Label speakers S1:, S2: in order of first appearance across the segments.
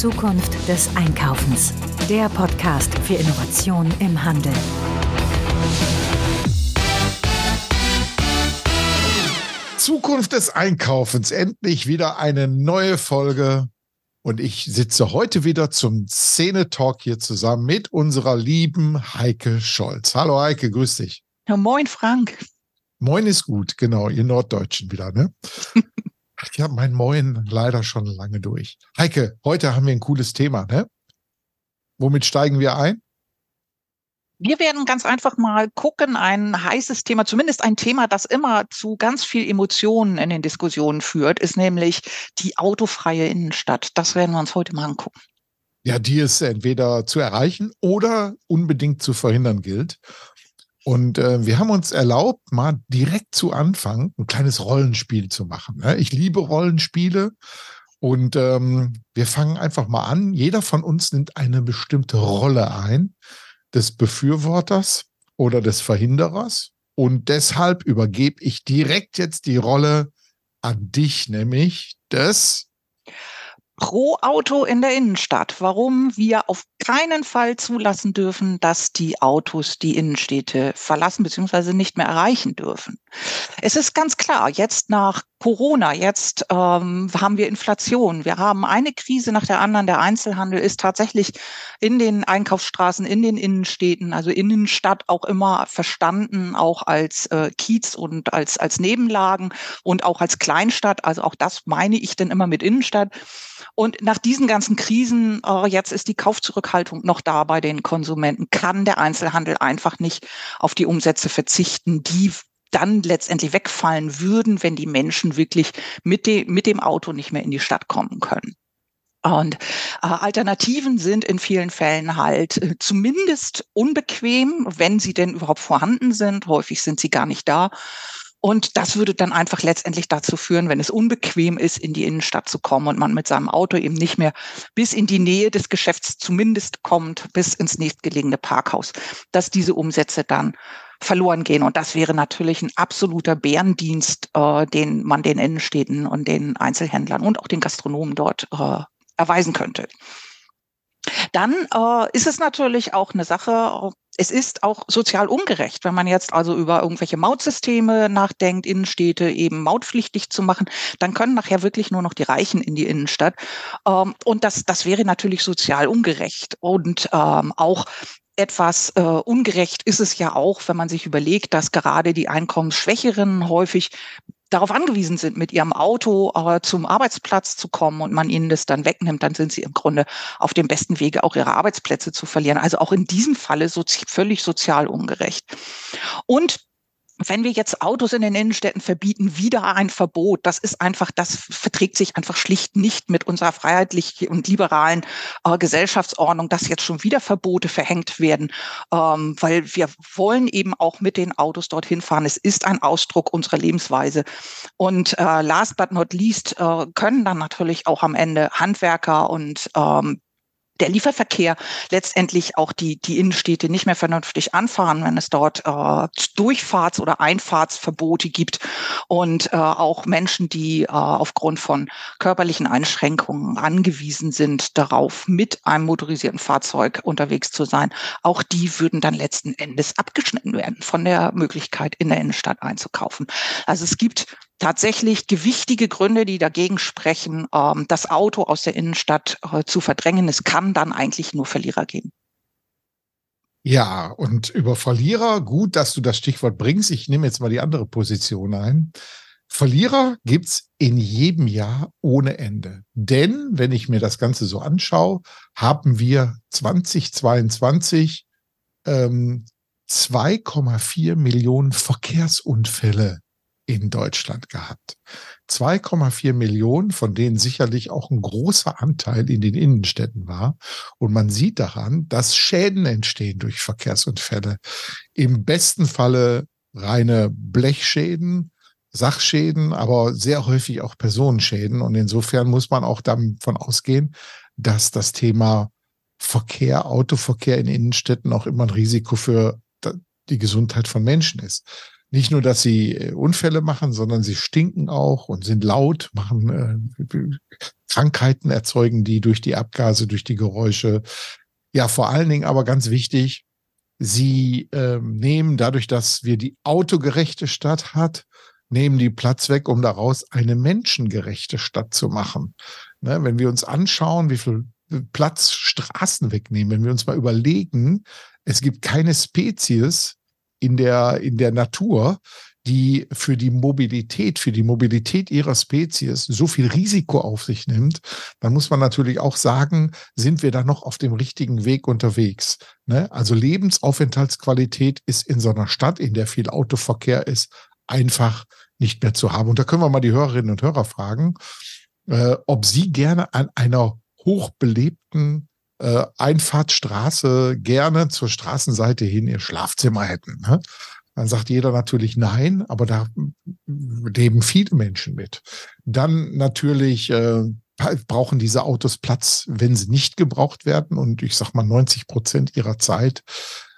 S1: Zukunft des Einkaufens. Der Podcast für Innovation im Handel.
S2: Zukunft des Einkaufens. Endlich wieder eine neue Folge. Und ich sitze heute wieder zum Szene-Talk hier zusammen mit unserer lieben Heike Scholz. Hallo Heike, grüß dich.
S3: Ja, moin Frank.
S2: Moin ist gut, genau, ihr Norddeutschen wieder, ne? ich habe mein Moin leider schon lange durch. Heike, heute haben wir ein cooles Thema, ne? Womit steigen wir ein?
S3: Wir werden ganz einfach mal gucken, ein heißes Thema, zumindest ein Thema, das immer zu ganz viel Emotionen in den Diskussionen führt, ist nämlich die autofreie Innenstadt. Das werden wir uns heute mal angucken.
S2: Ja, die es entweder zu erreichen oder unbedingt zu verhindern gilt. Und äh, wir haben uns erlaubt, mal direkt zu Anfang ein kleines Rollenspiel zu machen. Ne? Ich liebe Rollenspiele. Und ähm, wir fangen einfach mal an. Jeder von uns nimmt eine bestimmte Rolle ein des Befürworters oder des Verhinderers. Und deshalb übergebe ich direkt jetzt die Rolle an dich, nämlich des
S3: pro Auto in der Innenstadt, warum wir auf keinen Fall zulassen dürfen, dass die Autos die Innenstädte verlassen bzw. nicht mehr erreichen dürfen. Es ist ganz klar, jetzt nach Corona, jetzt ähm, haben wir Inflation, wir haben eine Krise nach der anderen. Der Einzelhandel ist tatsächlich in den Einkaufsstraßen, in den Innenstädten, also Innenstadt auch immer verstanden, auch als äh, Kiez und als, als Nebenlagen und auch als Kleinstadt. Also auch das meine ich denn immer mit Innenstadt. Und nach diesen ganzen Krisen, äh, jetzt ist die Kaufzurückhaltung noch da bei den Konsumenten, kann der Einzelhandel einfach nicht auf die Umsätze verzichten, die dann letztendlich wegfallen würden, wenn die Menschen wirklich mit, de mit dem Auto nicht mehr in die Stadt kommen können. Und äh, Alternativen sind in vielen Fällen halt äh, zumindest unbequem, wenn sie denn überhaupt vorhanden sind. Häufig sind sie gar nicht da. Und das würde dann einfach letztendlich dazu führen, wenn es unbequem ist, in die Innenstadt zu kommen und man mit seinem Auto eben nicht mehr bis in die Nähe des Geschäfts zumindest kommt, bis ins nächstgelegene Parkhaus, dass diese Umsätze dann verloren gehen. Und das wäre natürlich ein absoluter Bärendienst, äh, den man den Innenstädten und den Einzelhändlern und auch den Gastronomen dort äh, erweisen könnte. Dann äh, ist es natürlich auch eine Sache, es ist auch sozial ungerecht, wenn man jetzt also über irgendwelche Mautsysteme nachdenkt, Innenstädte eben mautpflichtig zu machen, dann können nachher wirklich nur noch die Reichen in die Innenstadt. Ähm, und das, das wäre natürlich sozial ungerecht. Und ähm, auch etwas äh, ungerecht ist es ja auch, wenn man sich überlegt, dass gerade die Einkommensschwächeren häufig darauf angewiesen sind, mit ihrem Auto äh, zum Arbeitsplatz zu kommen und man ihnen das dann wegnimmt, dann sind sie im Grunde auf dem besten Wege, auch ihre Arbeitsplätze zu verlieren. Also auch in diesem Falle sozi völlig sozial ungerecht. Und wenn wir jetzt Autos in den Innenstädten verbieten, wieder ein Verbot, das ist einfach, das verträgt sich einfach schlicht nicht mit unserer freiheitlichen und liberalen äh, Gesellschaftsordnung, dass jetzt schon wieder Verbote verhängt werden, ähm, weil wir wollen eben auch mit den Autos dorthin fahren. Es ist ein Ausdruck unserer Lebensweise. Und äh, last but not least äh, können dann natürlich auch am Ende Handwerker und ähm, der Lieferverkehr letztendlich auch die, die Innenstädte nicht mehr vernünftig anfahren, wenn es dort äh, Durchfahrts- oder Einfahrtsverbote gibt und äh, auch Menschen, die äh, aufgrund von körperlichen Einschränkungen angewiesen sind, darauf mit einem motorisierten Fahrzeug unterwegs zu sein, auch die würden dann letzten Endes abgeschnitten werden von der Möglichkeit, in der Innenstadt einzukaufen. Also es gibt tatsächlich gewichtige Gründe, die dagegen sprechen, ähm, das Auto aus der Innenstadt äh, zu verdrängen. Es kann dann eigentlich nur Verlierer geben.
S2: Ja, und über Verlierer, gut, dass du das Stichwort bringst. Ich nehme jetzt mal die andere Position ein. Verlierer gibt's in jedem Jahr ohne Ende. Denn, wenn ich mir das Ganze so anschaue, haben wir 2022 ähm, 2,4 Millionen Verkehrsunfälle in Deutschland gehabt. 2,4 Millionen, von denen sicherlich auch ein großer Anteil in den Innenstädten war. Und man sieht daran, dass Schäden entstehen durch Verkehrsunfälle. Im besten Falle reine Blechschäden, Sachschäden, aber sehr häufig auch Personenschäden. Und insofern muss man auch davon ausgehen, dass das Thema Verkehr, Autoverkehr in Innenstädten auch immer ein Risiko für die Gesundheit von Menschen ist nicht nur, dass sie äh, Unfälle machen, sondern sie stinken auch und sind laut, machen äh, Krankheiten erzeugen die durch die Abgase, durch die Geräusche. Ja, vor allen Dingen aber ganz wichtig, sie ähm, nehmen dadurch, dass wir die autogerechte Stadt hat, nehmen die Platz weg, um daraus eine menschengerechte Stadt zu machen. Ne, wenn wir uns anschauen, wie viel Platz Straßen wegnehmen, wenn wir uns mal überlegen, es gibt keine Spezies in der, in der Natur, die für die Mobilität, für die Mobilität ihrer Spezies so viel Risiko auf sich nimmt, dann muss man natürlich auch sagen, sind wir da noch auf dem richtigen Weg unterwegs. Ne? Also Lebensaufenthaltsqualität ist in so einer Stadt, in der viel Autoverkehr ist, einfach nicht mehr zu haben. Und da können wir mal die Hörerinnen und Hörer fragen, äh, ob sie gerne an einer hochbelebten äh, Einfahrtsstraße gerne zur Straßenseite hin ihr Schlafzimmer hätten. Ne? Dann sagt jeder natürlich nein, aber da leben viele Menschen mit. Dann natürlich äh, brauchen diese Autos Platz, wenn sie nicht gebraucht werden. Und ich sag mal, 90 Prozent ihrer Zeit,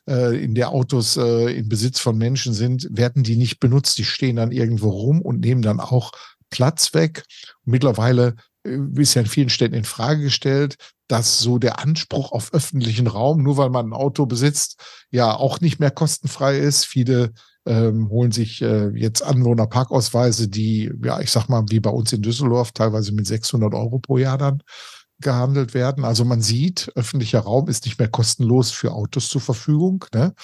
S2: äh, in der Autos äh, im Besitz von Menschen sind, werden die nicht benutzt. Die stehen dann irgendwo rum und nehmen dann auch Platz weg. Mittlerweile ist ja in vielen Städten in Frage gestellt, dass so der Anspruch auf öffentlichen Raum, nur weil man ein Auto besitzt, ja auch nicht mehr kostenfrei ist. Viele ähm, holen sich äh, jetzt Anwohnerparkausweise, die, ja, ich sag mal, wie bei uns in Düsseldorf, teilweise mit 600 Euro pro Jahr dann gehandelt werden. Also man sieht, öffentlicher Raum ist nicht mehr kostenlos für Autos zur Verfügung. Ne?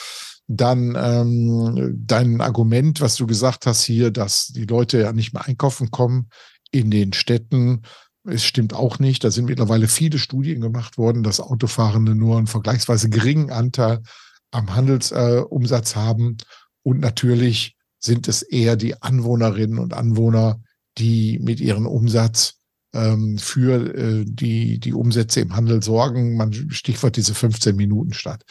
S2: Dann ähm, dein Argument, was du gesagt hast hier, dass die Leute ja nicht mehr einkaufen kommen in den Städten, es stimmt auch nicht. Da sind mittlerweile viele Studien gemacht worden, dass Autofahrende nur einen vergleichsweise geringen Anteil am Handelsumsatz äh, haben. Und natürlich sind es eher die Anwohnerinnen und Anwohner, die mit ihrem Umsatz ähm, für äh, die, die Umsätze im Handel sorgen. Man Stichwort diese 15 Minuten statt.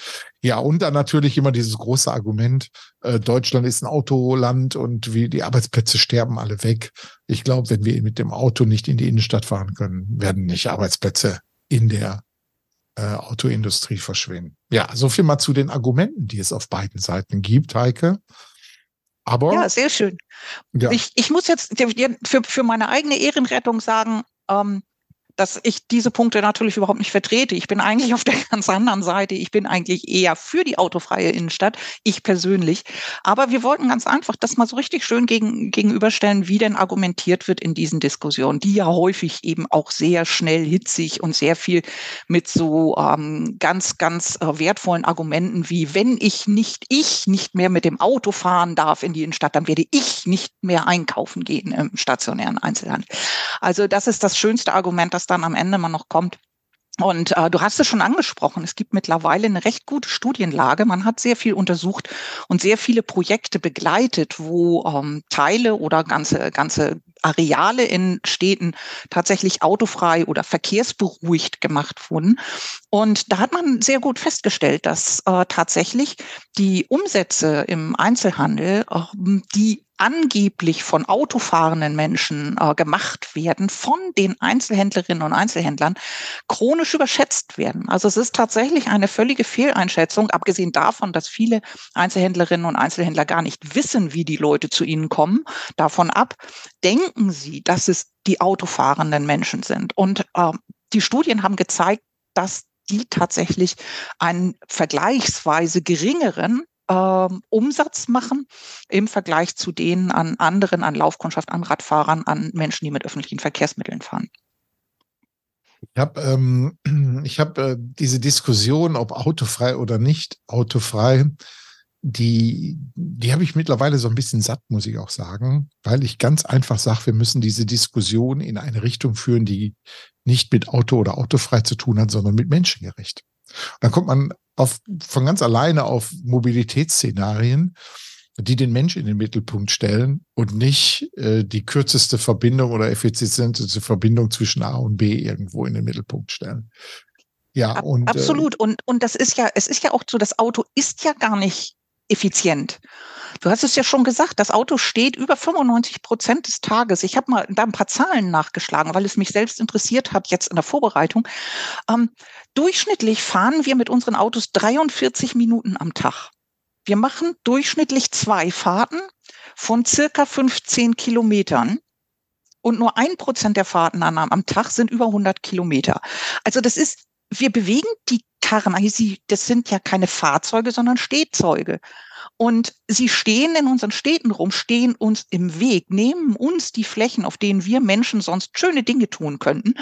S2: Ja, und dann natürlich immer dieses große Argument, äh, Deutschland ist ein Autoland und wie die Arbeitsplätze sterben alle weg. Ich glaube, wenn wir mit dem Auto nicht in die Innenstadt fahren können, werden nicht Arbeitsplätze in der äh, Autoindustrie verschwinden. Ja, so viel mal zu den Argumenten, die es auf beiden Seiten gibt, Heike. Aber
S3: ja, sehr schön. Ja. Ich, ich muss jetzt für, für meine eigene Ehrenrettung sagen, ähm, dass ich diese Punkte natürlich überhaupt nicht vertrete. Ich bin eigentlich auf der ganz anderen Seite. Ich bin eigentlich eher für die autofreie Innenstadt, ich persönlich. Aber wir wollten ganz einfach das mal so richtig schön gegen, gegenüberstellen, wie denn argumentiert wird in diesen Diskussionen, die ja häufig eben auch sehr schnell hitzig und sehr viel mit so ähm, ganz, ganz äh, wertvollen Argumenten wie, wenn ich nicht, ich nicht mehr mit dem Auto fahren darf in die Innenstadt, dann werde ich nicht mehr einkaufen gehen im stationären Einzelhandel. Also das ist das schönste Argument, das dann am Ende mal noch kommt. Und äh, du hast es schon angesprochen, es gibt mittlerweile eine recht gute Studienlage. Man hat sehr viel untersucht und sehr viele Projekte begleitet, wo ähm, Teile oder ganze, ganze Areale in Städten tatsächlich autofrei oder verkehrsberuhigt gemacht wurden. Und da hat man sehr gut festgestellt, dass äh, tatsächlich die Umsätze im Einzelhandel, äh, die angeblich von autofahrenden Menschen äh, gemacht werden, von den Einzelhändlerinnen und Einzelhändlern chronisch überschätzt werden. Also es ist tatsächlich eine völlige Fehleinschätzung, abgesehen davon, dass viele Einzelhändlerinnen und Einzelhändler gar nicht wissen, wie die Leute zu ihnen kommen. Davon ab denken sie, dass es die autofahrenden Menschen sind. Und äh, die Studien haben gezeigt, dass die tatsächlich einen vergleichsweise geringeren ähm, Umsatz machen im Vergleich zu denen an anderen, an Laufkundschaft, an Radfahrern, an Menschen, die mit öffentlichen Verkehrsmitteln fahren.
S2: Ich habe ähm, hab, äh, diese Diskussion, ob autofrei oder nicht autofrei, die, die habe ich mittlerweile so ein bisschen satt, muss ich auch sagen, weil ich ganz einfach sage, wir müssen diese Diskussion in eine Richtung führen, die nicht mit Auto oder autofrei zu tun hat, sondern mit menschengerecht. Und dann kommt man auf, von ganz alleine auf Mobilitätsszenarien, die den Mensch in den Mittelpunkt stellen und nicht äh, die kürzeste Verbindung oder effizienteste Verbindung zwischen A und B irgendwo in den Mittelpunkt stellen.
S3: Ja, und absolut. Äh, und und das ist ja, es ist ja auch so, das Auto ist ja gar nicht effizient. Du hast es ja schon gesagt, das Auto steht über 95 Prozent des Tages. Ich habe mal da ein paar Zahlen nachgeschlagen, weil es mich selbst interessiert hat jetzt in der Vorbereitung. Ähm, durchschnittlich fahren wir mit unseren Autos 43 Minuten am Tag. Wir machen durchschnittlich zwei Fahrten von circa 15 Kilometern. und nur ein Prozent der Fahrten am, Tag sind über 100 Kilometer. Also das ist, wir bewegen die Karren, das sind ja keine Fahrzeuge, sondern Stehzeuge. Und sie stehen in unseren Städten rum, stehen uns im Weg, nehmen uns die Flächen, auf denen wir Menschen sonst schöne Dinge tun könnten,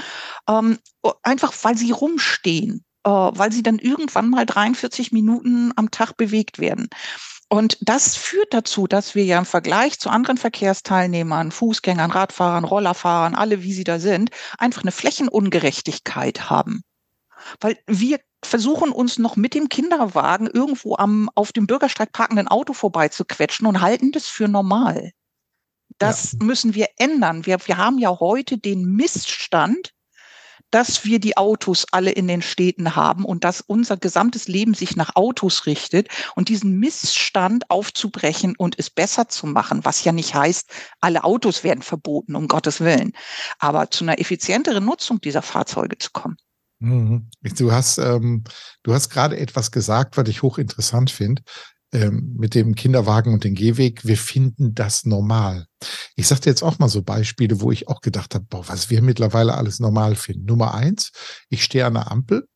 S3: ähm, einfach weil sie rumstehen, äh, weil sie dann irgendwann mal 43 Minuten am Tag bewegt werden. Und das führt dazu, dass wir ja im Vergleich zu anderen Verkehrsteilnehmern, Fußgängern, Radfahrern, Rollerfahrern, alle wie sie da sind, einfach eine Flächenungerechtigkeit haben. Weil wir versuchen uns noch mit dem Kinderwagen irgendwo am auf dem Bürgersteig parkenden Auto vorbeizuquetschen und halten das für normal. Das ja. müssen wir ändern. Wir, wir haben ja heute den Missstand, dass wir die Autos alle in den Städten haben und dass unser gesamtes Leben sich nach Autos richtet und diesen Missstand aufzubrechen und es besser zu machen, was ja nicht heißt, alle Autos werden verboten, um Gottes Willen, aber zu einer effizienteren Nutzung dieser Fahrzeuge zu kommen.
S2: Mhm. Du hast, ähm, du hast gerade etwas gesagt, was ich hochinteressant finde, ähm, mit dem Kinderwagen und dem Gehweg. Wir finden das normal. Ich sagte jetzt auch mal so Beispiele, wo ich auch gedacht habe, boah, was wir mittlerweile alles normal finden. Nummer eins, ich stehe an der Ampel,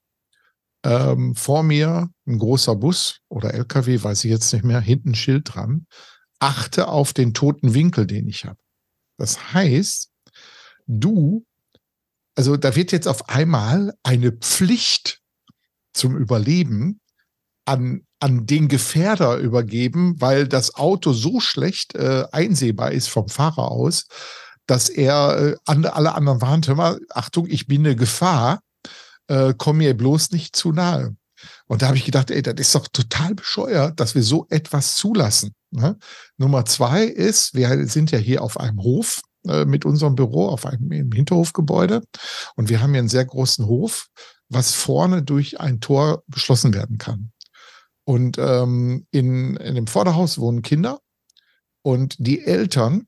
S2: ähm, vor mir ein großer Bus oder LKW, weiß ich jetzt nicht mehr, hinten ein Schild dran. Achte auf den toten Winkel, den ich habe. Das heißt, du also da wird jetzt auf einmal eine Pflicht zum Überleben an, an den Gefährder übergeben, weil das Auto so schlecht äh, einsehbar ist vom Fahrer aus, dass er äh, an, alle anderen warnt, hör mal, Achtung, ich bin eine Gefahr, äh, komm mir bloß nicht zu nahe. Und da habe ich gedacht, ey, das ist doch total bescheuert, dass wir so etwas zulassen. Ne? Nummer zwei ist, wir sind ja hier auf einem Hof äh, mit unserem Büro auf einem im Hinterhofgebäude. Und wir haben hier einen sehr großen Hof, was vorne durch ein Tor geschlossen werden kann. Und ähm, in, in dem Vorderhaus wohnen Kinder und die Eltern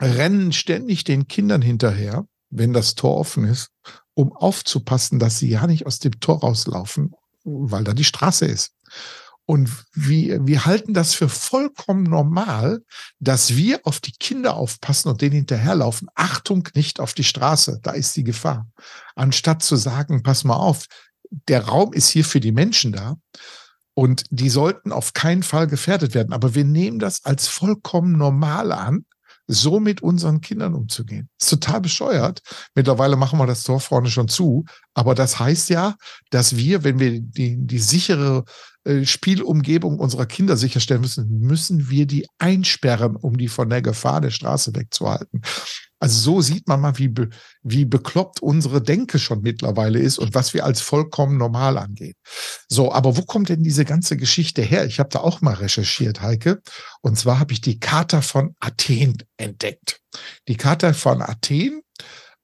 S2: rennen ständig den Kindern hinterher, wenn das Tor offen ist, um aufzupassen, dass sie ja nicht aus dem Tor rauslaufen, weil da die Straße ist. Und wir, wir halten das für vollkommen normal, dass wir auf die Kinder aufpassen und denen hinterherlaufen. Achtung, nicht auf die Straße, da ist die Gefahr. Anstatt zu sagen, pass mal auf, der Raum ist hier für die Menschen da und die sollten auf keinen Fall gefährdet werden. Aber wir nehmen das als vollkommen normal an, so mit unseren Kindern umzugehen. ist total bescheuert. Mittlerweile machen wir das Tor vorne schon zu. Aber das heißt ja, dass wir, wenn wir die, die sichere Spielumgebung unserer Kinder sicherstellen müssen, müssen wir die einsperren, um die von der Gefahr der Straße wegzuhalten. Also so sieht man mal, wie, be, wie bekloppt unsere Denke schon mittlerweile ist und was wir als vollkommen normal angehen. So, aber wo kommt denn diese ganze Geschichte her? Ich habe da auch mal recherchiert, Heike. Und zwar habe ich die Charta von Athen entdeckt. Die Charta von Athen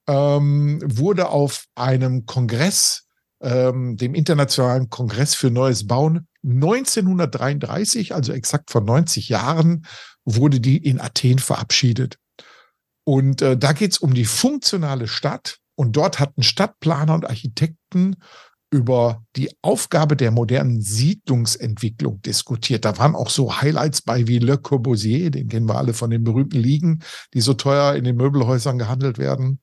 S2: ähm, wurde auf einem Kongress, ähm, dem Internationalen Kongress für Neues Bauen, 1933, also exakt vor 90 Jahren, wurde die in Athen verabschiedet. Und äh, da geht es um die funktionale Stadt. Und dort hatten Stadtplaner und Architekten über die Aufgabe der modernen Siedlungsentwicklung diskutiert. Da waren auch so Highlights bei wie Le Corbusier, den kennen wir alle von den berühmten Ligen, die so teuer in den Möbelhäusern gehandelt werden.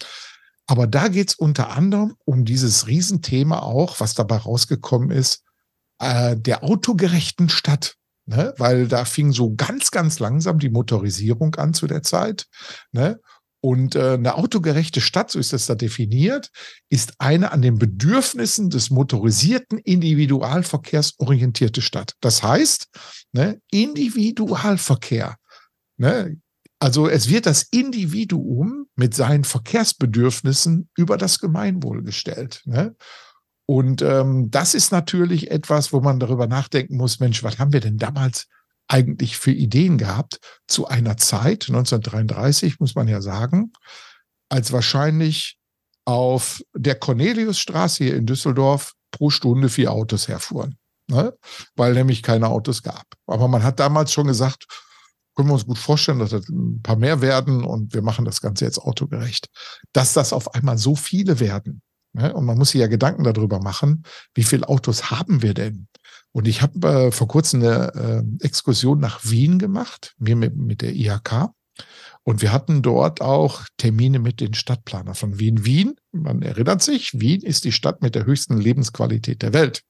S2: Aber da geht es unter anderem um dieses Riesenthema auch, was dabei rausgekommen ist, äh, der autogerechten Stadt. Ne? Weil da fing so ganz, ganz langsam die Motorisierung an zu der Zeit. Ne? Und äh, eine autogerechte Stadt, so ist das da definiert, ist eine an den Bedürfnissen des motorisierten Individualverkehrs orientierte Stadt. Das heißt, ne, Individualverkehr. Ne, also es wird das Individuum mit seinen Verkehrsbedürfnissen über das Gemeinwohl gestellt. Ne? Und ähm, das ist natürlich etwas, wo man darüber nachdenken muss, Mensch, was haben wir denn damals eigentlich für Ideen gehabt zu einer Zeit, 1933 muss man ja sagen, als wahrscheinlich auf der Corneliusstraße hier in Düsseldorf pro Stunde vier Autos herfuhren, ne? weil nämlich keine Autos gab. Aber man hat damals schon gesagt, können wir uns gut vorstellen, dass das ein paar mehr werden und wir machen das Ganze jetzt autogerecht. Dass das auf einmal so viele werden, Ne? Und man muss sich ja Gedanken darüber machen, wie viele Autos haben wir denn? Und ich habe äh, vor kurzem eine äh, Exkursion nach Wien gemacht, mir mit, mit der IHK. Und wir hatten dort auch Termine mit den Stadtplanern von Wien. Wien, man erinnert sich, Wien ist die Stadt mit der höchsten Lebensqualität der Welt.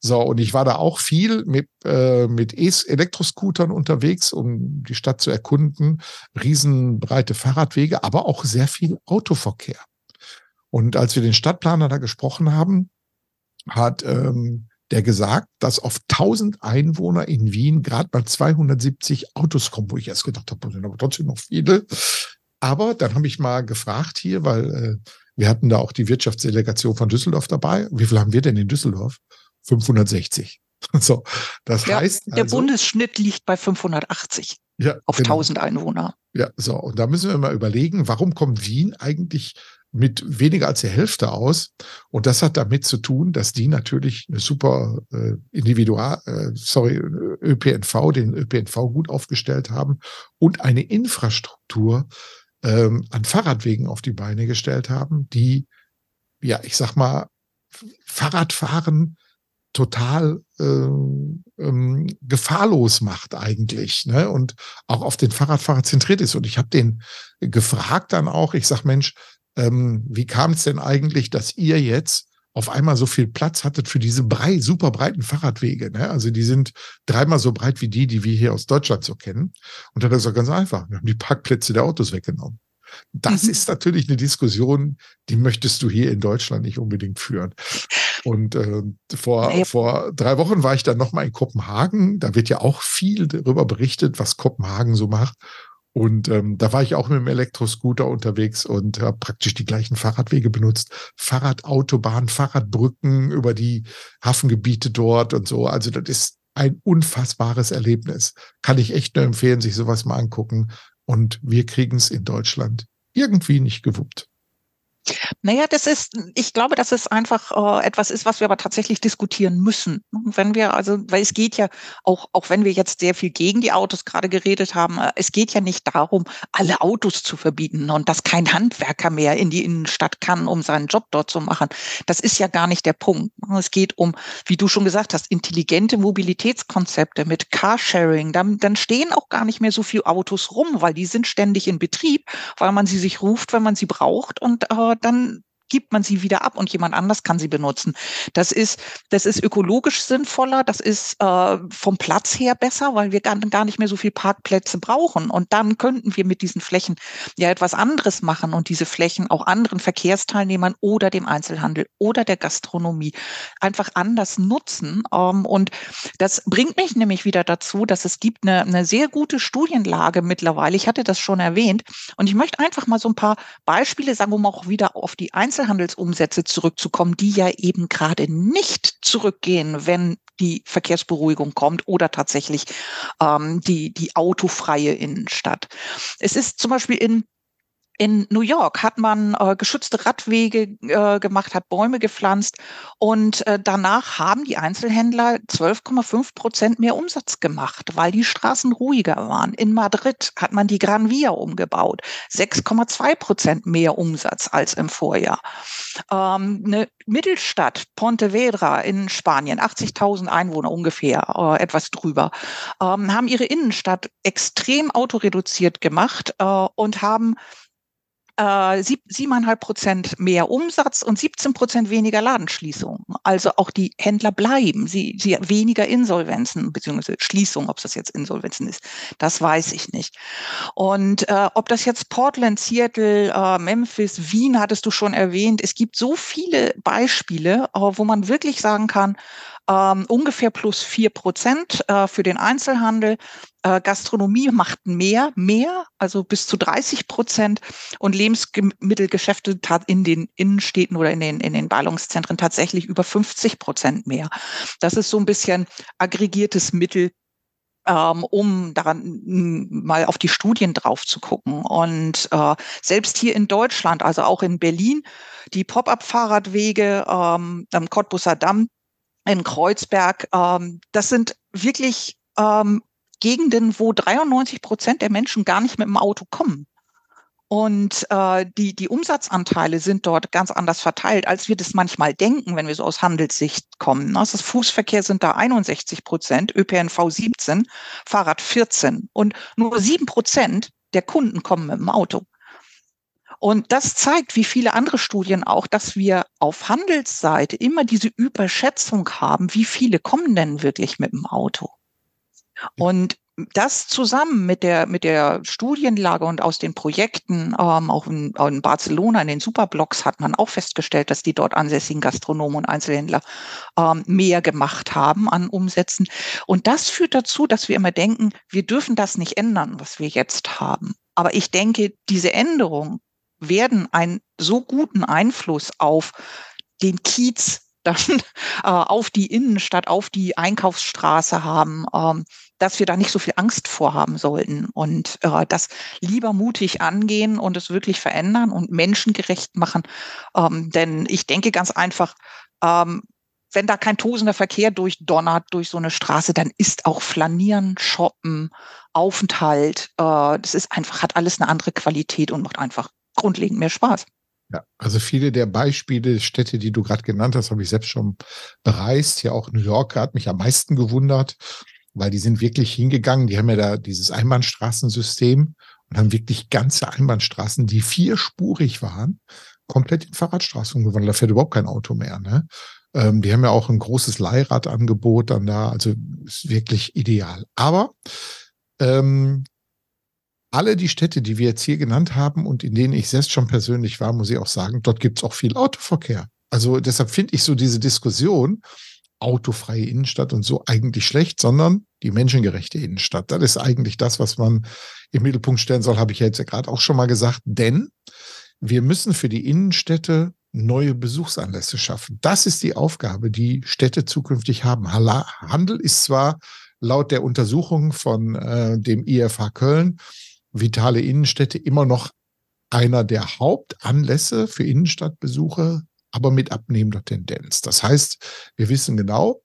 S2: So, und ich war da auch viel mit, äh, mit e Elektroscootern unterwegs, um die Stadt zu erkunden. Riesenbreite Fahrradwege, aber auch sehr viel Autoverkehr. Und als wir den Stadtplaner da gesprochen haben, hat ähm, der gesagt, dass auf 1000 Einwohner in Wien gerade mal 270 Autos kommen, wo ich erst gedacht habe, sind aber trotzdem noch viele. Aber dann habe ich mal gefragt hier, weil äh, wir hatten da auch die Wirtschaftsdelegation von Düsseldorf dabei. Wie viel haben wir denn in Düsseldorf? 560. So, das ja, heißt.
S3: Der also, Bundesschnitt liegt bei 580 ja, auf genau. 1000 Einwohner.
S2: Ja, so. Und da müssen wir mal überlegen, warum kommt Wien eigentlich mit weniger als der Hälfte aus. Und das hat damit zu tun, dass die natürlich eine super äh, Individual, äh, sorry, ÖPNV, den ÖPNV gut aufgestellt haben und eine Infrastruktur ähm, an Fahrradwegen auf die Beine gestellt haben, die, ja, ich sag mal, Fahrradfahren total äh, ähm, gefahrlos macht eigentlich ne? und auch auf den Fahrradfahrer zentriert ist. Und ich habe den gefragt dann auch, ich sag Mensch, ähm, wie kam es denn eigentlich, dass ihr jetzt auf einmal so viel Platz hattet für diese brei, super breiten Fahrradwege. Ne? Also die sind dreimal so breit wie die, die wir hier aus Deutschland so kennen. Und dann ist es ganz einfach. Wir haben die Parkplätze der Autos weggenommen. Das mhm. ist natürlich eine Diskussion, die möchtest du hier in Deutschland nicht unbedingt führen. Und äh, vor, ja. vor drei Wochen war ich dann nochmal in Kopenhagen. Da wird ja auch viel darüber berichtet, was Kopenhagen so macht. Und ähm, da war ich auch mit dem Elektroscooter unterwegs und habe praktisch die gleichen Fahrradwege benutzt. Fahrradautobahn, Fahrradbrücken über die Hafengebiete dort und so. Also das ist ein unfassbares Erlebnis. Kann ich echt nur empfehlen, sich sowas mal angucken. Und wir kriegen es in Deutschland irgendwie nicht gewuppt.
S3: Naja, das ist, ich glaube, dass es einfach äh, etwas ist, was wir aber tatsächlich diskutieren müssen. Wenn wir also, weil es geht ja auch, auch wenn wir jetzt sehr viel gegen die Autos gerade geredet haben, äh, es geht ja nicht darum, alle Autos zu verbieten und dass kein Handwerker mehr in die Innenstadt kann, um seinen Job dort zu machen. Das ist ja gar nicht der Punkt. Es geht um, wie du schon gesagt hast, intelligente Mobilitätskonzepte mit Carsharing. Dann, dann stehen auch gar nicht mehr so viele Autos rum, weil die sind ständig in Betrieb, weil man sie sich ruft, wenn man sie braucht und äh, dann gibt man sie wieder ab und jemand anders kann sie benutzen. Das ist, das ist ökologisch sinnvoller, das ist äh, vom Platz her besser, weil wir gar, gar nicht mehr so viel Parkplätze brauchen. Und dann könnten wir mit diesen Flächen ja etwas anderes machen und diese Flächen auch anderen Verkehrsteilnehmern oder dem Einzelhandel oder der Gastronomie einfach anders nutzen. Ähm, und das bringt mich nämlich wieder dazu, dass es gibt eine, eine sehr gute Studienlage mittlerweile. Ich hatte das schon erwähnt. Und ich möchte einfach mal so ein paar Beispiele sagen, um auch wieder auf die Einzelhandel Einzelhandelsumsätze zurückzukommen, die ja eben gerade nicht zurückgehen, wenn die Verkehrsberuhigung kommt oder tatsächlich ähm, die, die autofreie Innenstadt. Es ist zum Beispiel in in New York hat man äh, geschützte Radwege äh, gemacht, hat Bäume gepflanzt und äh, danach haben die Einzelhändler 12,5 Prozent mehr Umsatz gemacht, weil die Straßen ruhiger waren. In Madrid hat man die Gran Via umgebaut, 6,2 Prozent mehr Umsatz als im Vorjahr. Ähm, eine Mittelstadt, Pontevedra in Spanien, 80.000 Einwohner ungefähr, äh, etwas drüber, ähm, haben ihre Innenstadt extrem autoreduziert gemacht äh, und haben äh, siebeneinhalb Prozent mehr Umsatz und 17 Prozent weniger Ladenschließungen. Also auch die Händler bleiben. Sie, sie weniger Insolvenzen beziehungsweise Schließungen, ob das jetzt Insolvenzen ist, das weiß ich nicht. Und äh, ob das jetzt Portland, Seattle, äh, Memphis, Wien hattest du schon erwähnt. Es gibt so viele Beispiele, äh, wo man wirklich sagen kann, ähm, ungefähr plus vier Prozent äh, für den Einzelhandel. Äh, Gastronomie macht mehr, mehr, also bis zu 30 Prozent und Lebensmittelgeschäfte in den Innenstädten oder in den, in den Ballungszentren tatsächlich über 50 Prozent mehr. Das ist so ein bisschen aggregiertes Mittel ähm, um daran mal auf die Studien drauf zu gucken. Und äh, selbst hier in Deutschland, also auch in Berlin, die Pop-up-Fahrradwege ähm, am Cottbusser Damm, in Kreuzberg. Ähm, das sind wirklich ähm, Gegenden, wo 93 Prozent der Menschen gar nicht mit dem Auto kommen. Und äh, die, die Umsatzanteile sind dort ganz anders verteilt, als wir das manchmal denken, wenn wir so aus Handelssicht kommen. Also das Fußverkehr sind da 61 Prozent, ÖPNV 17, Fahrrad 14 und nur sieben Prozent der Kunden kommen mit dem Auto. Und das zeigt, wie viele andere Studien auch, dass wir auf Handelsseite immer diese Überschätzung haben, wie viele kommen denn wirklich mit dem Auto. Und das zusammen mit der, mit der Studienlage und aus den Projekten, ähm, auch in, in Barcelona, in den Superblocks hat man auch festgestellt, dass die dort ansässigen Gastronomen und Einzelhändler ähm, mehr gemacht haben an Umsätzen. Und das führt dazu, dass wir immer denken, wir dürfen das nicht ändern, was wir jetzt haben. Aber ich denke, diese Änderung werden einen so guten Einfluss auf den Kiez dann äh, auf die Innenstadt, auf die Einkaufsstraße haben, ähm, dass wir da nicht so viel Angst vorhaben sollten und äh, das lieber mutig angehen und es wirklich verändern und menschengerecht machen. Ähm, denn ich denke ganz einfach, ähm, wenn da kein tosender Verkehr durchdonnert durch so eine Straße, dann ist auch Flanieren, Shoppen, Aufenthalt, äh, das ist einfach, hat alles eine andere Qualität und macht einfach grundlegend mehr Spaß.
S2: Ja, also viele der Beispiele, Städte, die du gerade genannt hast, habe ich selbst schon bereist. Ja, auch New York hat mich am meisten gewundert, weil die sind wirklich hingegangen. Die haben ja da dieses Einbahnstraßensystem und haben wirklich ganze Einbahnstraßen, die vierspurig waren, komplett in Fahrradstraßen umgewandelt. Da fährt überhaupt kein Auto mehr. Ne? Ähm, die haben ja auch ein großes Leihradangebot dann da. Also ist wirklich ideal. Aber ähm, alle die Städte, die wir jetzt hier genannt haben und in denen ich selbst schon persönlich war, muss ich auch sagen, dort gibt es auch viel Autoverkehr. Also deshalb finde ich so diese Diskussion, autofreie Innenstadt und so eigentlich schlecht, sondern die menschengerechte Innenstadt. Das ist eigentlich das, was man im Mittelpunkt stellen soll, habe ich ja jetzt ja gerade auch schon mal gesagt. Denn wir müssen für die Innenstädte neue Besuchsanlässe schaffen. Das ist die Aufgabe, die Städte zukünftig haben. Handel ist zwar laut der Untersuchung von äh, dem IFH Köln vitale Innenstädte immer noch einer der Hauptanlässe für Innenstadtbesuche, aber mit abnehmender Tendenz. Das heißt, wir wissen genau,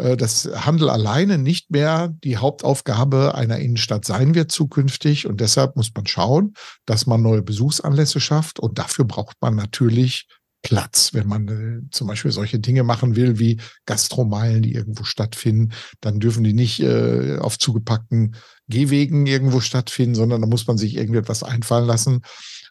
S2: äh, dass Handel alleine nicht mehr die Hauptaufgabe einer Innenstadt sein wird zukünftig. Und deshalb muss man schauen, dass man neue Besuchsanlässe schafft. Und dafür braucht man natürlich Platz. Wenn man äh, zum Beispiel solche Dinge machen will wie Gastromeilen, die irgendwo stattfinden, dann dürfen die nicht äh, auf zugepackten Gehwegen irgendwo stattfinden, sondern da muss man sich irgendetwas einfallen lassen,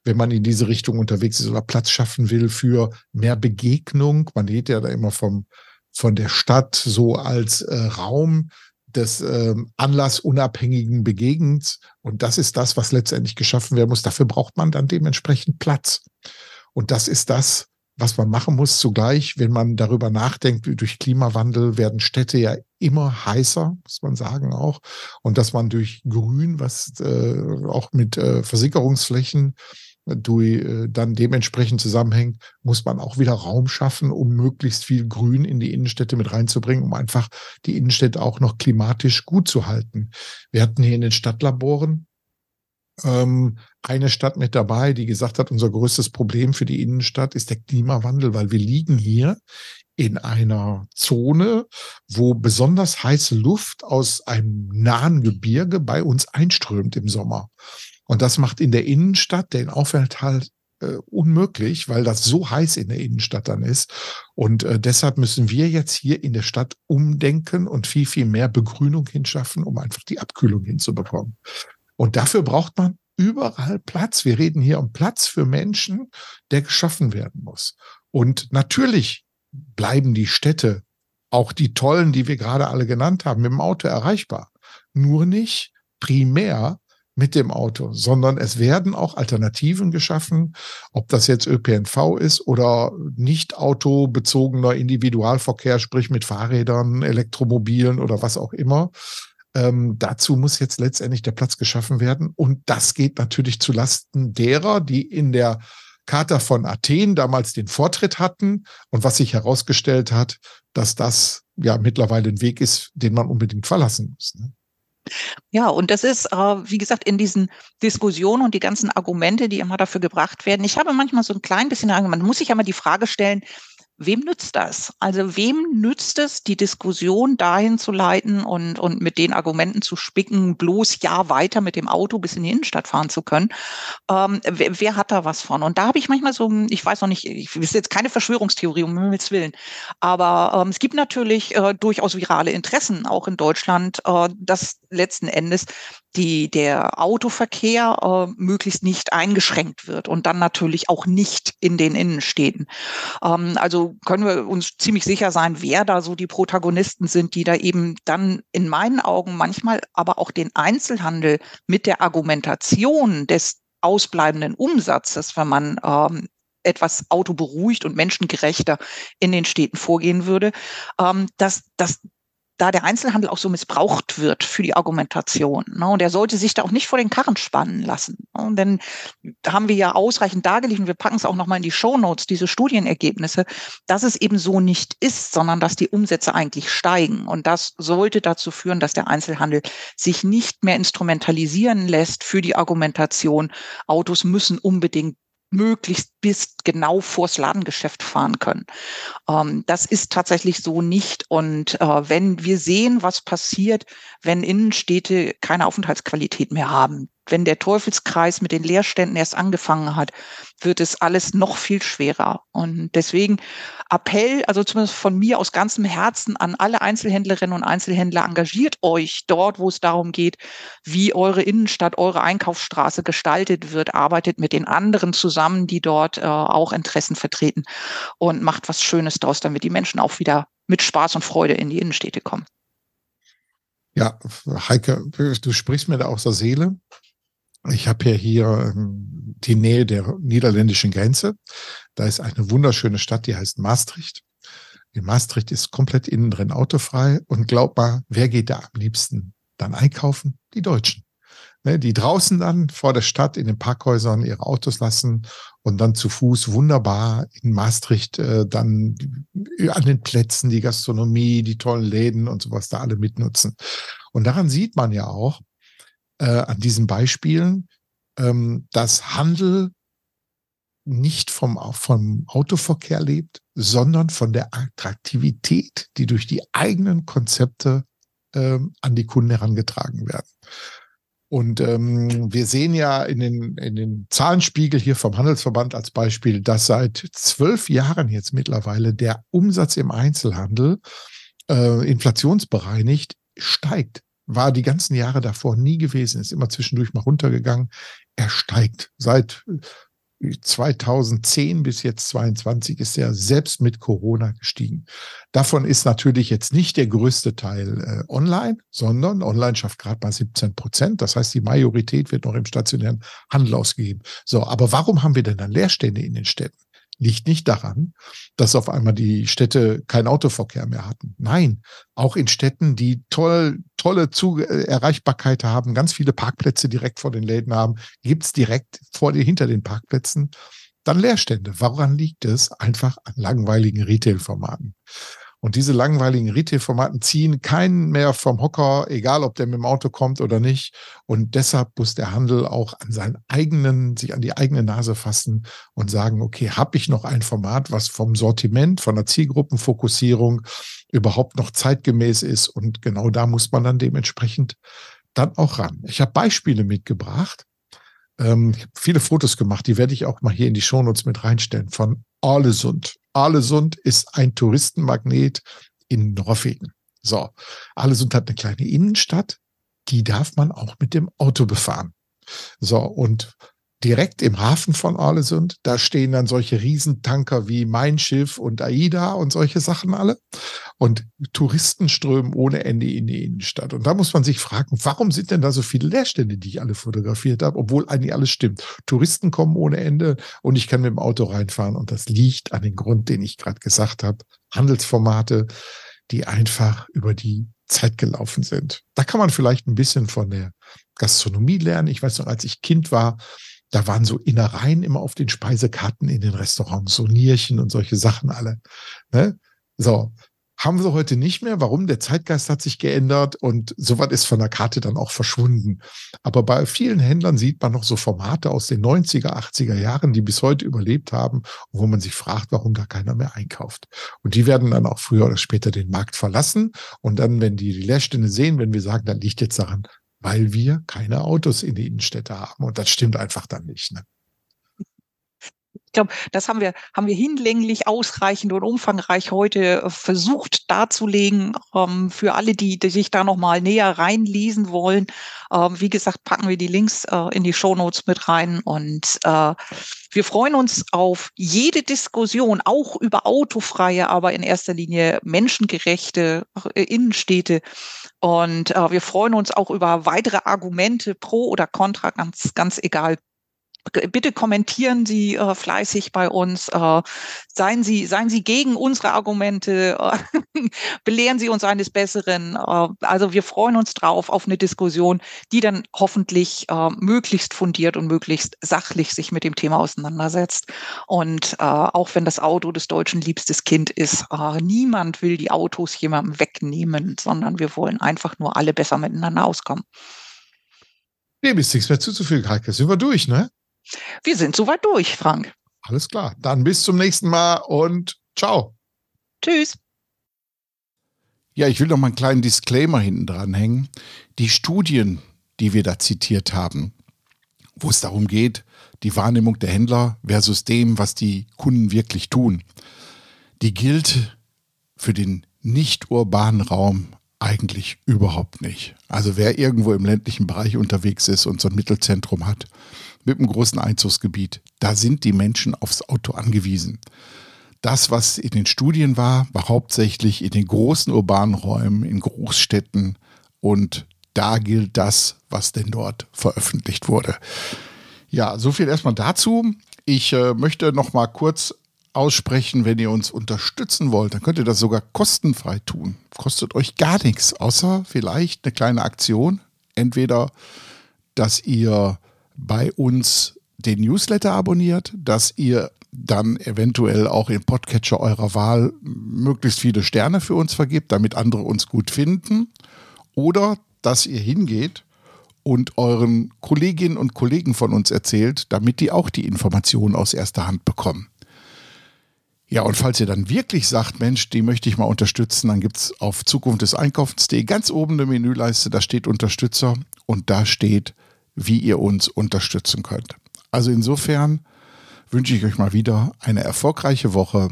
S2: wenn man in diese Richtung unterwegs ist oder Platz schaffen will für mehr Begegnung. Man redet ja da immer vom, von der Stadt so als äh, Raum des äh, anlassunabhängigen Begegnens. Und das ist das, was letztendlich geschaffen werden muss. Dafür braucht man dann dementsprechend Platz. Und das ist das, was man machen muss zugleich, wenn man darüber nachdenkt, durch Klimawandel werden Städte ja immer heißer, muss man sagen auch. Und dass man durch Grün, was äh, auch mit äh, Versickerungsflächen durch, äh, dann dementsprechend zusammenhängt, muss man auch wieder Raum schaffen, um möglichst viel Grün in die Innenstädte mit reinzubringen, um einfach die Innenstädte auch noch klimatisch gut zu halten. Wir hatten hier in den Stadtlaboren ähm, eine Stadt mit dabei, die gesagt hat, unser größtes Problem für die Innenstadt ist der Klimawandel, weil wir liegen hier in einer Zone, wo besonders heiße Luft aus einem nahen Gebirge bei uns einströmt im Sommer. Und das macht in der Innenstadt den Aufenthalt äh, unmöglich, weil das so heiß in der Innenstadt dann ist. Und äh, deshalb müssen wir jetzt hier in der Stadt umdenken und viel, viel mehr Begrünung hinschaffen, um einfach die Abkühlung hinzubekommen. Und dafür braucht man überall Platz. Wir reden hier um Platz für Menschen, der geschaffen werden muss. Und natürlich bleiben die Städte, auch die tollen, die wir gerade alle genannt haben, mit dem Auto erreichbar. Nur nicht primär mit dem Auto, sondern es werden auch Alternativen geschaffen, ob das jetzt ÖPNV ist oder nicht autobezogener Individualverkehr, sprich mit Fahrrädern, Elektromobilen oder was auch immer. Ähm, dazu muss jetzt letztendlich der Platz geschaffen werden. Und das geht natürlich zu Lasten derer, die in der Charta von Athen damals den Vortritt hatten und was sich herausgestellt hat, dass das ja mittlerweile ein Weg ist, den man unbedingt verlassen muss. Ne?
S3: Ja, und das ist, äh, wie gesagt, in diesen Diskussionen und die ganzen Argumente, die immer dafür gebracht werden. Ich habe manchmal so ein klein bisschen, man muss sich ja mal die Frage stellen, wem nützt das? Also wem nützt es, die Diskussion dahin zu leiten und, und mit den Argumenten zu spicken, bloß ja weiter mit dem Auto bis in die Innenstadt fahren zu können? Ähm, wer, wer, hat da was von? Und da habe ich manchmal so, ich weiß noch nicht, ich ist jetzt keine Verschwörungstheorie, um Himmels Willen, aber ähm, es gibt natürlich äh, durchaus virale Interessen, auch in Deutschland, äh, dass letzten Endes die, der Autoverkehr äh, möglichst nicht eingeschränkt wird und dann natürlich auch nicht in den Innenstädten. Ähm, also können wir uns ziemlich sicher sein, wer da so die Protagonisten sind, die da eben dann in meinen Augen manchmal aber auch den Einzelhandel mit der Argumentation des ausbleibenden Umsatzes, wenn man ähm, etwas autoberuhigt und menschengerechter in den Städten vorgehen würde, ähm, dass, dass da der Einzelhandel auch so missbraucht wird für die Argumentation. Ne? Und er sollte sich da auch nicht vor den Karren spannen lassen. Ne? Denn da haben wir ja ausreichend dargelegt, und wir packen es auch nochmal in die Show Notes, diese Studienergebnisse, dass es eben so nicht ist, sondern dass die Umsätze eigentlich steigen. Und das sollte dazu führen, dass der Einzelhandel sich nicht mehr instrumentalisieren lässt für die Argumentation, Autos müssen unbedingt möglichst bis genau vors Ladengeschäft fahren können. Ähm, das ist tatsächlich so nicht. Und äh, wenn wir sehen, was passiert, wenn Innenstädte keine Aufenthaltsqualität mehr haben, wenn der Teufelskreis mit den Leerständen erst angefangen hat, wird es alles noch viel schwerer. Und deswegen Appell, also zumindest von mir aus ganzem Herzen an alle Einzelhändlerinnen und Einzelhändler, engagiert euch dort, wo es darum geht, wie eure Innenstadt, eure Einkaufsstraße gestaltet wird, arbeitet mit den anderen zusammen, die dort äh, auch Interessen vertreten und macht was Schönes daraus, damit die Menschen auch wieder mit Spaß und Freude in die Innenstädte kommen.
S2: Ja, Heike, du sprichst mir da aus der Seele. Ich habe ja hier ähm, die Nähe der niederländischen Grenze. Da ist eine wunderschöne Stadt, die heißt Maastricht. In Maastricht ist komplett innen drin autofrei. Und glaub mal, wer geht da am liebsten dann einkaufen? Die Deutschen. Ne, die draußen dann vor der Stadt in den Parkhäusern ihre Autos lassen und dann zu Fuß wunderbar in Maastricht äh, dann an den Plätzen die Gastronomie, die tollen Läden und sowas da alle mitnutzen. Und daran sieht man ja auch, äh, an diesen Beispielen, ähm, dass Handel nicht vom, vom Autoverkehr lebt, sondern von der Attraktivität, die durch die eigenen Konzepte ähm, an die Kunden herangetragen werden. Und ähm, wir sehen ja in den, in den Zahlenspiegel hier vom Handelsverband als Beispiel, dass seit zwölf Jahren jetzt mittlerweile der Umsatz im Einzelhandel äh, inflationsbereinigt steigt war die ganzen Jahre davor nie gewesen, ist immer zwischendurch mal runtergegangen. Er steigt. Seit 2010 bis jetzt 22 ist er selbst mit Corona gestiegen. Davon ist natürlich jetzt nicht der größte Teil äh, online, sondern online schafft gerade mal 17 Prozent. Das heißt, die Majorität wird noch im stationären Handel ausgegeben. So, aber warum haben wir denn dann Leerstände in den Städten? Liegt nicht daran, dass auf einmal die Städte keinen Autoverkehr mehr hatten. Nein, auch in Städten, die toll, tolle Zug äh, Erreichbarkeit haben, ganz viele Parkplätze direkt vor den Läden haben, gibt's direkt vor hinter den Parkplätzen dann Leerstände. Woran liegt es? Einfach an langweiligen Retail-Formaten. Und diese langweiligen Retail-Formaten ziehen keinen mehr vom Hocker, egal ob der mit dem Auto kommt oder nicht. Und deshalb muss der Handel auch an seinen eigenen, sich an die eigene Nase fassen und sagen, okay, habe ich noch ein Format, was vom Sortiment, von der Zielgruppenfokussierung überhaupt noch zeitgemäß ist? Und genau da muss man dann dementsprechend dann auch ran. Ich habe Beispiele mitgebracht. Ähm, ich habe viele Fotos gemacht, die werde ich auch mal hier in die Shownotes mit reinstellen von Arlesund. Arlesund ist ein Touristenmagnet in Norwegen. So, Arlesund hat eine kleine Innenstadt, die darf man auch mit dem Auto befahren. So, und direkt im Hafen von Arlesund. Da stehen dann solche Riesentanker wie Mein Schiff und AIDA und solche Sachen alle. Und Touristen strömen ohne Ende in die Innenstadt. Und da muss man sich fragen, warum sind denn da so viele Leerstände, die ich alle fotografiert habe, obwohl eigentlich alles stimmt. Touristen kommen ohne Ende und ich kann mit dem Auto reinfahren. Und das liegt an dem Grund, den ich gerade gesagt habe. Handelsformate, die einfach über die Zeit gelaufen sind. Da kann man vielleicht ein bisschen von der Gastronomie lernen. Ich weiß noch, als ich Kind war, da waren so Innereien immer auf den Speisekarten in den Restaurants, so Nierchen und solche Sachen alle. Ne? So, haben wir heute nicht mehr. Warum? Der Zeitgeist hat sich geändert und sowas ist von der Karte dann auch verschwunden. Aber bei vielen Händlern sieht man noch so Formate aus den 90er, 80er Jahren, die bis heute überlebt haben, wo man sich fragt, warum da keiner mehr einkauft. Und die werden dann auch früher oder später den Markt verlassen. Und dann, wenn die die Leerstände sehen, wenn wir sagen, dann liegt jetzt daran, weil wir keine Autos in die Innenstädte haben. Und das stimmt einfach dann nicht. Ne?
S3: Ich glaube, das haben wir, haben wir hinlänglich ausreichend und umfangreich heute äh, versucht darzulegen. Ähm, für alle, die, die sich da nochmal näher reinlesen wollen. Ähm, wie gesagt, packen wir die Links äh, in die Show Notes mit rein und äh, wir freuen uns auf jede Diskussion, auch über autofreie, aber in erster Linie menschengerechte äh, Innenstädte. Und äh, wir freuen uns auch über weitere Argumente pro oder contra, ganz, ganz egal bitte kommentieren Sie äh, fleißig bei uns. Äh, seien Sie, seien Sie gegen unsere Argumente. Äh, belehren Sie uns eines Besseren. Äh, also wir freuen uns drauf auf eine Diskussion, die dann hoffentlich äh, möglichst fundiert und möglichst sachlich sich mit dem Thema auseinandersetzt. Und auch wenn das Auto des Deutschen liebstes Kind ist, niemand will die Autos jemandem wegnehmen, sondern wir wollen einfach nur alle besser miteinander auskommen.
S2: Dem ist nichts mehr zuzufügen, Heike. Sind wir durch, ne?
S3: Wir sind soweit durch, Frank.
S2: Alles klar. Dann bis zum nächsten Mal und ciao.
S3: Tschüss.
S2: Ja, ich will noch mal einen kleinen Disclaimer hinten dran hängen. Die Studien, die wir da zitiert haben, wo es darum geht, die Wahrnehmung der Händler versus dem, was die Kunden wirklich tun, die gilt für den nicht urbanen Raum eigentlich überhaupt nicht. Also wer irgendwo im ländlichen Bereich unterwegs ist und so ein Mittelzentrum hat, mit einem großen Einzugsgebiet. Da sind die Menschen aufs Auto angewiesen. Das, was in den Studien war, war hauptsächlich in den großen urbanen Räumen, in Großstädten und da gilt das, was denn dort veröffentlicht wurde. Ja, so viel erstmal dazu. Ich äh, möchte noch mal kurz aussprechen, wenn ihr uns unterstützen wollt, dann könnt ihr das sogar kostenfrei tun. Kostet euch gar nichts, außer vielleicht eine kleine Aktion. Entweder, dass ihr bei uns den Newsletter abonniert, dass ihr dann eventuell auch im Podcatcher eurer Wahl möglichst viele Sterne für uns vergibt, damit andere uns gut finden. Oder dass ihr hingeht und euren Kolleginnen und Kollegen von uns erzählt, damit die auch die Informationen aus erster Hand bekommen. Ja, und falls ihr dann wirklich sagt, Mensch, die möchte ich mal unterstützen, dann gibt es auf Zukunft des Einkaufens.de ganz oben eine Menüleiste, da steht Unterstützer und da steht wie ihr uns unterstützen könnt. Also insofern wünsche ich euch mal wieder eine erfolgreiche Woche.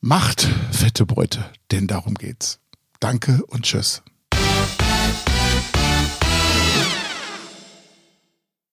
S2: Macht fette Beute, denn darum geht's. Danke und tschüss.